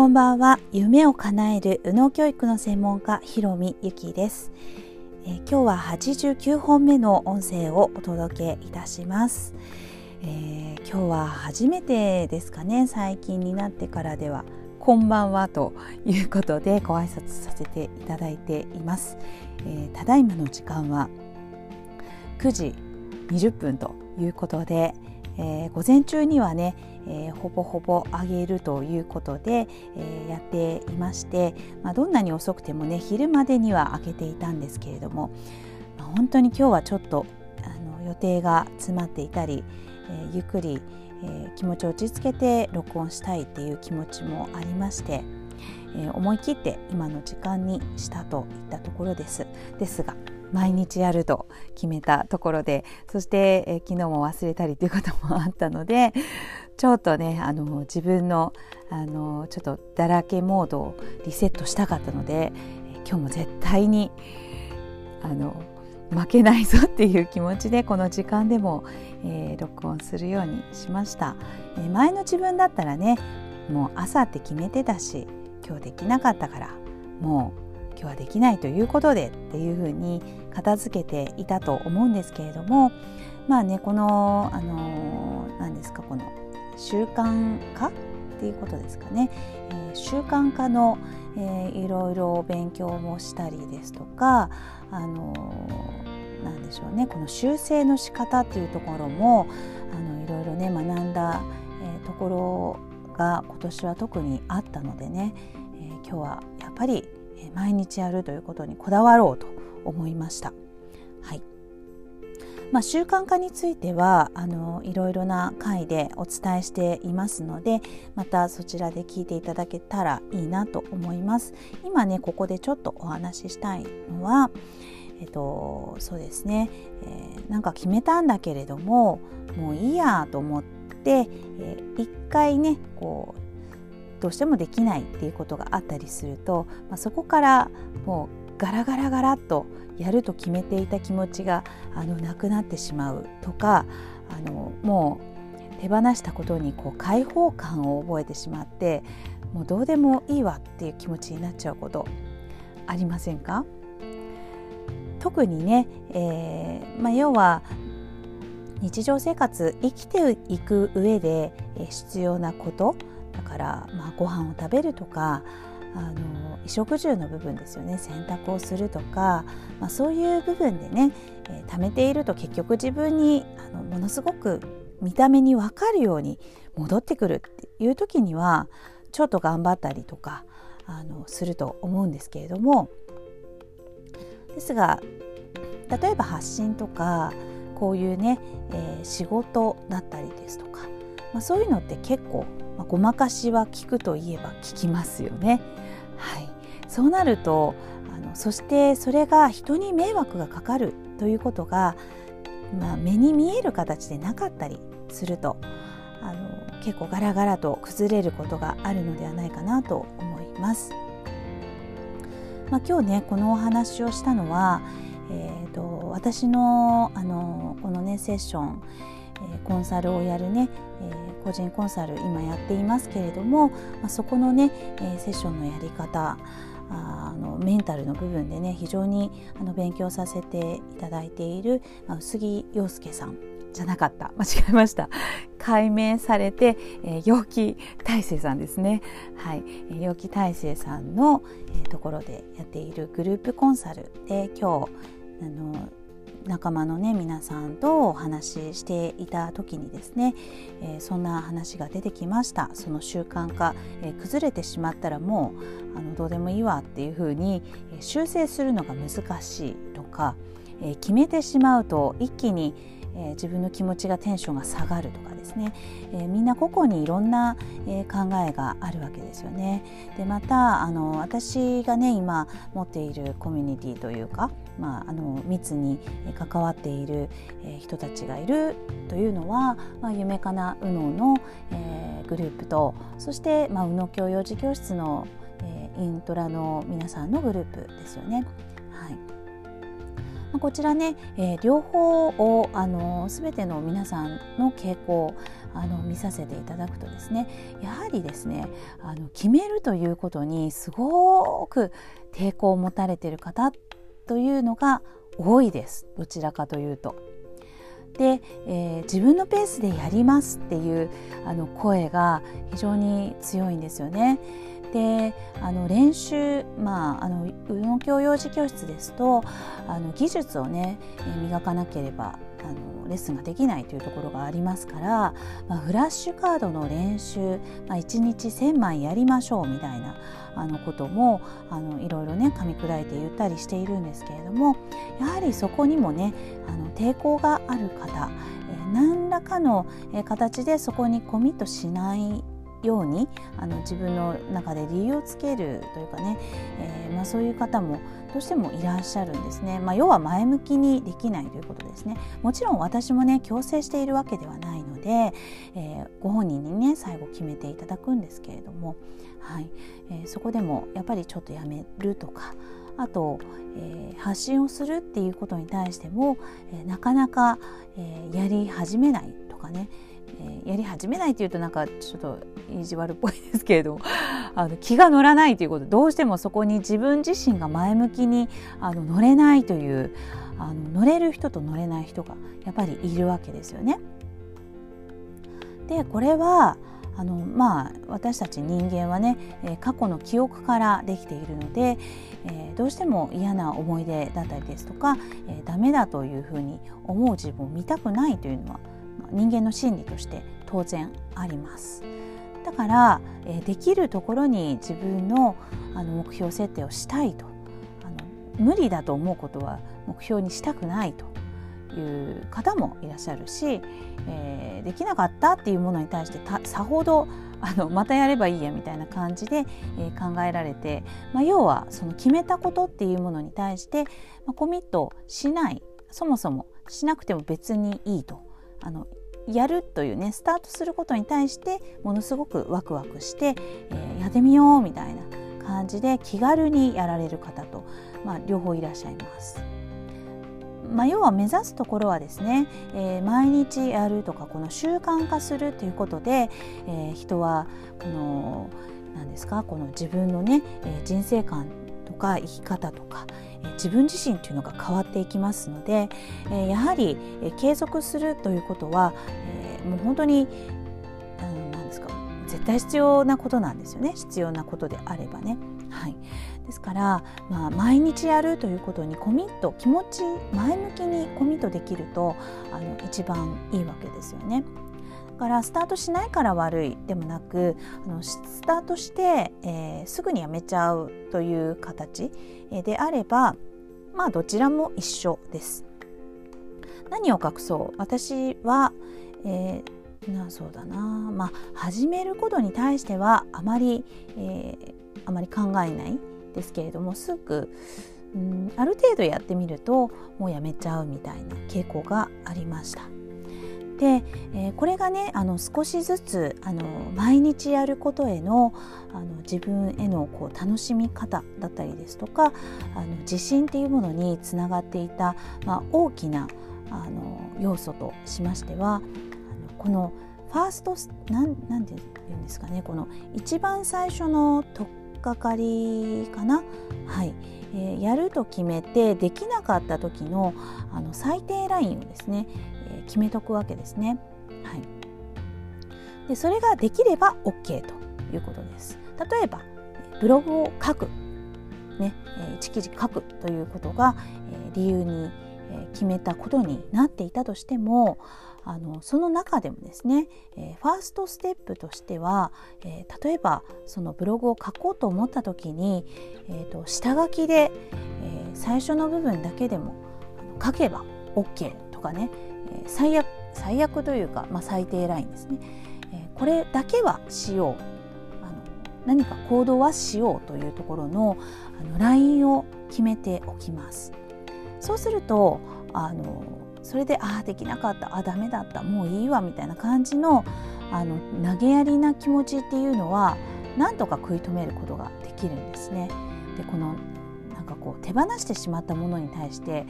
こんばんは。夢を叶える右脳教育の専門家ひろみゆきです、えー、今日は89本目の音声をお届けいたします、えー、今日は初めてですかね。最近になってからではこんばんはということでご挨拶させていただいています、えー、ただいまの時間は9時20分ということで、えー、午前中にはね、えー、ほぼほぼ上げるということで、えー、やっていまして、まあ、どんなに遅くてもね昼までには開けていたんですけれども、まあ、本当に今日はちょっとあの予定が詰まっていたり、えゆっくり、え気持ちを落ち着けて録音したいっていう気持ちもありまして、え思い切って今の時間にしたといったところです。ですが毎日やると決めたところでそして、え昨日も忘れたりということもあったのでちょっとねあの自分のあのちょっとだらけモードをリセットしたかったので、え今日も絶対にあの負けないぞっていう気持ちでこの時間でも、えー、録音するようにしました、えー、前の自分だったらねもう朝って決めてたし今日できなかったからもう今日はできないということでっていうふうに片付けていたと思うんですけれどもまあねこのあの何ですかこの習慣化っていうことですかね、えー、習慣化の、えー、いろいろ勉強もしたりですとかあのなんでしょうね。この修正の仕方っていうところもあのいろいろね学んだ、えー、ところが今年は特にあったのでね、えー、今日はやっぱり毎日やるということにこだわろうと思いました。はいまあ、習慣化についてはあのいろいろな回でお伝えしていますのでまたそちらで聞いていただけたらいいなと思います。今ねここでちょっとお話ししたいのはえっとそうですね、えー、なんか決めたんだけれどももういいやと思って、えー、一回ねこうどうしてもできないっていうことがあったりすると、まあ、そこからもうガラガラガラっとやると決めていた気持ちがあのなくなってしまうとかあのもう手放したことにこう解放感を覚えてしまってもうどうでもいいわっていう気持ちになっちゃうことありませんか？特にね、えーまあ、要は日常生活生きていく上で必要なことだから、まあ、ご飯を食べるとかあの衣食住の部分ですよね。洗濯をするとか、まあ、そういう部分でね、えー、貯めていると結局自分にあのものすごく見た目に分かるように戻ってくるっていう時にはちょっと頑張ったりとかあのすると思うんですけれども。ですが例えば発信とかこういうね、えー、仕事だったりですとか、まあ、そういうのって結構まあ、ごまかしは効くといえば効きますよね。はい、そうなるとあのそしてそれが人に迷惑がかかるということが、まあ、目に見える形でなかったりするとあの結構ガラガラと崩れることがあるのではないかなと思います。まあ、今日ねこのお話をしたのは、えーと、私のあのこのねセッション、えー、コンサルをやるね、えー個人コンサル今やっていますけれども、まあ、そこのね、えー、セッションのやり方あのメンタルの部分でね非常にあの勉強させていただいている、まあ、薄木陽介さんじゃなかった。間違えました。解明されて、えー、陽気大成さんですね。はい、えー、陽気大成さんの、えー、ところでやっているグループコンサルで今日あの仲間のね皆さんとお話ししていた時にですね、えー、そんな話が出てきました。その習慣化、えー、崩れてしまったらもうあのどうでもいいわっていうふうに、修正するのが難しいとか、え決めてしまうと一気にえー、自分の気持ちがテンションが下がるとかですね、えー、みんな個々にいろんな、え、考えがあるわけですよね。でまたあの私がね今持っているコミュニティというか、まあ、あの密に関わっている、え人たちがいるというのは、まあ、夢かな右脳の、えグループとそして、まあ、右脳教養児教室の、イントラの皆さんのグループですよね。まあ、こちらね、えー、両方をあの全ての皆さんの傾向あの見させていただくとですねやはりですねあの決めるということにすごく抵抗を持たれている方というのが多いですどちらかというと。で、えー、自分のペースでやりますっていうあの声が非常に強いんですよね。であの練習、まあ、あの宇野教養児教室ですとあの技術をね磨かなければあのレッスンができないというところがありますから、まあ、フラッシュカードの練習、まあ、1日1,000枚やりましょうみたいなあのこともあのいろいろね噛み砕いて言ったりしているんですけれどもやはりそこにもねあの抵抗がある方、何らかの形でそこにコミットしないようにあの自分の中で理由をつけるというかね、えー、まあ、そういう方もどうしてもいらっしゃるんですね、まあ、要は前向きにできないということですね。もちろん私もね強制しているわけではないので、えー、ご本人にね最後決めていただくんですけれども、はい。えー、そこでもやっぱりちょっとやめるとかあと、えー、発信をするっていうことに対しても、えー、なかなか、えー、やり始めないとかね、えやり始めないっていうとなんかちょっと意地悪っぽいですけれどもあの気が乗らないということどうしてもそこに自分自身が前向きにあの乗れないというあの乗れる人と乗れない人がやっぱりいるわけですよね。でこれはあのまあ私たち人間はね、え過去の記憶からできているので、えー、どうしても嫌な思い出だったりですとか、えー、ダメだというふうに思う自分を見たくないというのは人間の心理として当然あります。だから、えできるところに自分のあの目標設定をしたいと。あの無理だと思うことは目標にしたくないと。いう方もいらっしゃるし、え、できなかったっていうものに対してさほどあのまたやればいいやみたいな感じで、え、考えられて、まあ、要はその決めたことっていうものに対して、まあ、コミットしない。そもそもしなくても別にいいと。あのやるというねスタートすることに対してものすごくワクワクして、えー、やってみようみたいな感じで気軽にやられる方と、まあ、両方いらっしゃいます。まあ、要は目指すところはですね、えー、毎日やるとかこの習慣化するということで、えー、人はこの何ですかこの自分のね、え、人生観か生き方とか、自分自身というのが変わっていきますので、やはり、継続するということは、もう本当に何ですか絶対必要なことなんですよね必要なことであればね。はい、ですから、まあ、毎日やるということにコミット気持ち前向きにコミットできるとあの一番いいわけですよね。からスタートしないから悪いでもなくあのスタートして、えー、すぐにやめちゃうという形であればまあどちらも一緒です。何を隠そう？私は、えー、なそうだなまあ始めることに対してはあまり、えー、あまり考えないですけれどもすぐうんある程度やってみるともうやめちゃうみたいな傾向がありました。で、えー、これがねあの少しずつあの毎日やることへのあの自分へのこう楽しみ方だったりですとかあの自信っていうものにつながっていた、まあ、大きなあの要素としましてはあのこのファーストなんなんて言うんですかねこの一番最初の取っかかりかな？はい、えー、やると決めてできなかった時のあの最低ラインをですね、決めとくわけですね。はい、でそれができれば OK ということです。例えばブログを書く、ね、1記事書くということが理由に決めたことになっていたとしてもあのその中でもですね、え、ファーストステップとしては、え、例えばそのブログを書こうと思った時に、えーと、下書きで、え、最初の部分だけでも書けば OK とかね、え最悪最悪というか、まあ、最低ラインですね、えこれだけはしようあの何か行動はしようというところのあのラインを決めておきます。そうするとあのそれでああできなかったあダメだったもういいわみたいな感じのあの投げやりな気持ちっていうのはなんとか食い止めることができるんですね。でこのかこう手放してしまったものに対して、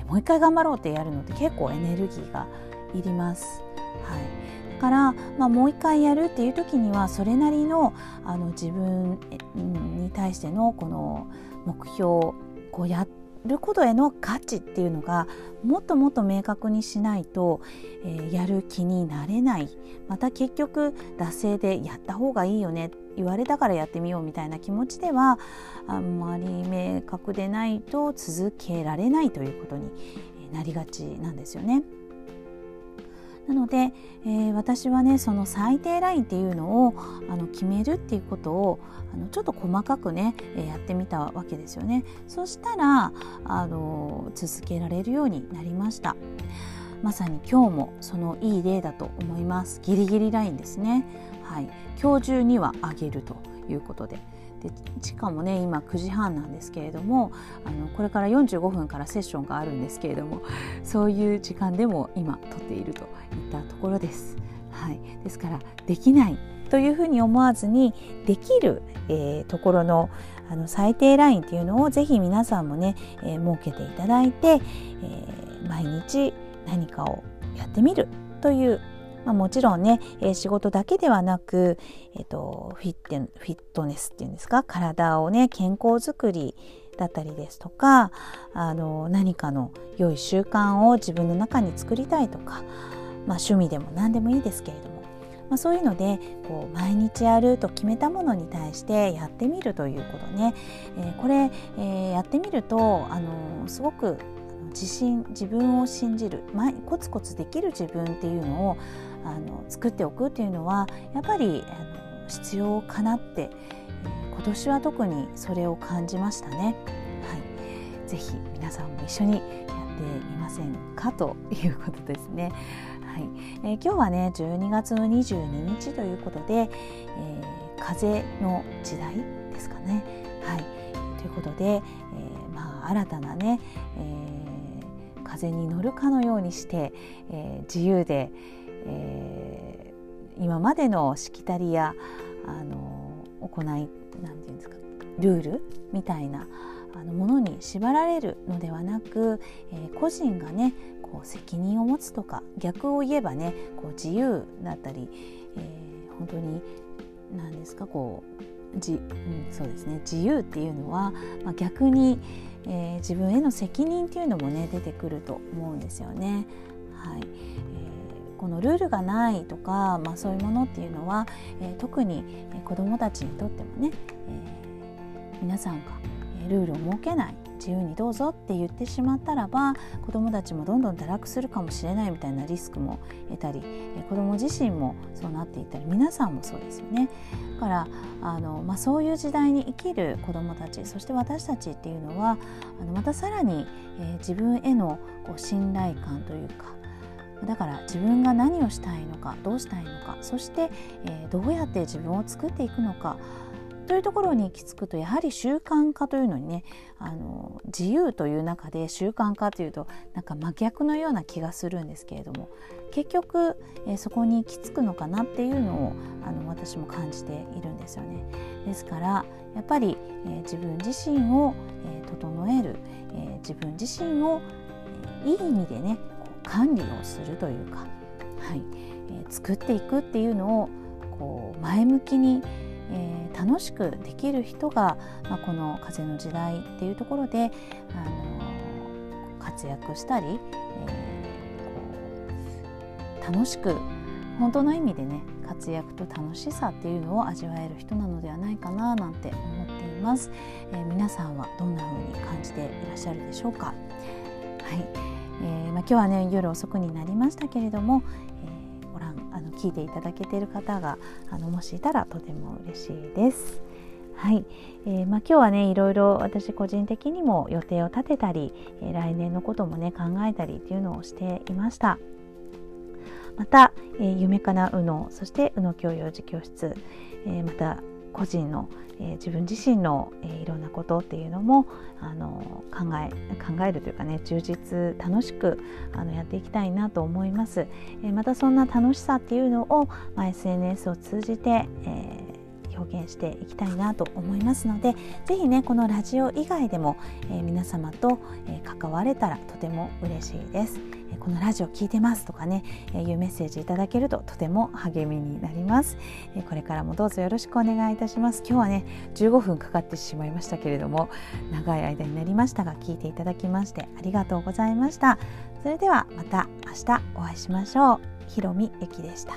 えもう一回頑張ろうってやるのって結構エネルギーがいります。はい、だから、まあ、もう一回やるっていう時にはそれなりのあの自分に対してのこの目標こうやることへの価値っていうのがもっともっと明確にしないと、えー、やる気になれないまた結局惰性でやった方がいいよね言われたからやってみようみたいな気持ちではあんまり明確でないと続けられないということになりがちなんですよね。なので、えー、私はねその最低ラインっていうのをあの決めるっていうことをあのちょっと細かくね、え、やってみたわけですよね。そしたらあの続けられるようになりました。まさに今日もそのいい例だと思います。ギリギリラインですね。はい、今日中にはあげるということで。でしかもね今9時半なんですけれどもあのこれから45分からセッションがあるんですけれどもそういう時間でも今撮っているといったところです。はい、ですからできないというふうに思わずにできる、えー、ところのあの最低ラインっていうのをぜひ皆さんもね、えー、設けていただいて、えー、毎日何かをやってみるというまあ、もちろんね、えー、仕事だけではなく、えーと、フィッフィットネスっていうんですか？体をね健康づくりだったりですとかあの何かの良い習慣を自分の中に作りたいとか、まあ、趣味でも何でもいいですけれども、まあ、そういうのでこう毎日やると決めたものに対してやってみるということね、えー、これ、えー、やってみるとあのすごく自信自分を信じるコツコツできる自分っていうのをあの作っておくっていうのはやっぱりあの必要かなって、今年は特にそれを感じましたね。はい、ぜひ皆さんも一緒にやってみませんかということですね。はいえー、今日はね12月の22日ということで、えー、風の時代ですかね。はい、ということで、えー、まあ、新たなね、え、風に乗るかのようにして、え、自由で、えー、今までのしきたりやあの行いなんていうんですかルールみたいなあのものに縛られるのではなく、えー、個人がねこう責任を持つとか逆を言えばねこう自由だったり、えー、本当に何ですかこうじ、うん、そうですね自由っていうのは、まあ、逆に、えー、自分への責任っていうのもね出てくると思うんですよね。はいこのルールがないとか、まあ、そういうものっていうのは、え、特に子どもたちにとってもね、えー、皆さんがルールを設けない自由にどうぞって言ってしまったらば子どもたちもどんどん堕落するかもしれないみたいなリスクも得たり子ども自身もそうなっていったり皆さんもそうですよね。だからあの、まあ、そういう時代に生きる子どもたちそして私たちっていうのはあのまたさらに、えー、自分へのこう信頼感というかだから自分が何をしたいのかどうしたいのかそして、えー、どうやって自分を作っていくのかというところに行き着くとやはり習慣化というのにねあの自由という中で習慣化というとなんか真逆のような気がするんですけれども結局、えー、そこに行き着くのかなっていうのをあの私も感じているんですよね。ですからやっぱり、えー、自分自身を、え、整える、え自分自身を、えいい意味でね管理をするというか、はいえー、作っていくっていうのをこう前向きに、えー、楽しくできる人が、まあ、この風の時代っていうところで、あのー、活躍したり、えー、こう楽しく本当の意味でね活躍と楽しさっていうのを味わえる人なのではないかななんて思っています、えー、皆さんはどんな風に感じていらっしゃるでしょうか？はい。えー、まあ、今日はね夜遅くになりましたけれども、えー、ご覧あの聞いていただけている方があのもしいたらとても嬉しいです。はい、えー、まあ、今日はねいろいろ私個人的にも予定を立てたり、え来年のこともね考えたりっていうのをしていました。また、えー、夢かなうのそしてうの教養児教室、えー、また個人の、えー、自分自身の、えー、いろんなことっていうのもあの考え考えるというかね充実楽しくあのやっていきたいなと思います、えー、またそんな楽しさっていうのを、まあ、SNS を通じて、えー、表現していきたいなと思いますのでぜひねこのラジオ以外でも、えー、皆様と、えー、関われたらとても嬉しいです。このラジオ聞いてますとかね、えいうメッセージいただけるととても励みになります、えこれからもどうぞよろしくお願いいたします。今日はね15分かかってしまいましたけれども長い間になりましたが聞いていただきましてありがとうございました。それではまた明日お会いしましょう。ひろみゆきでした。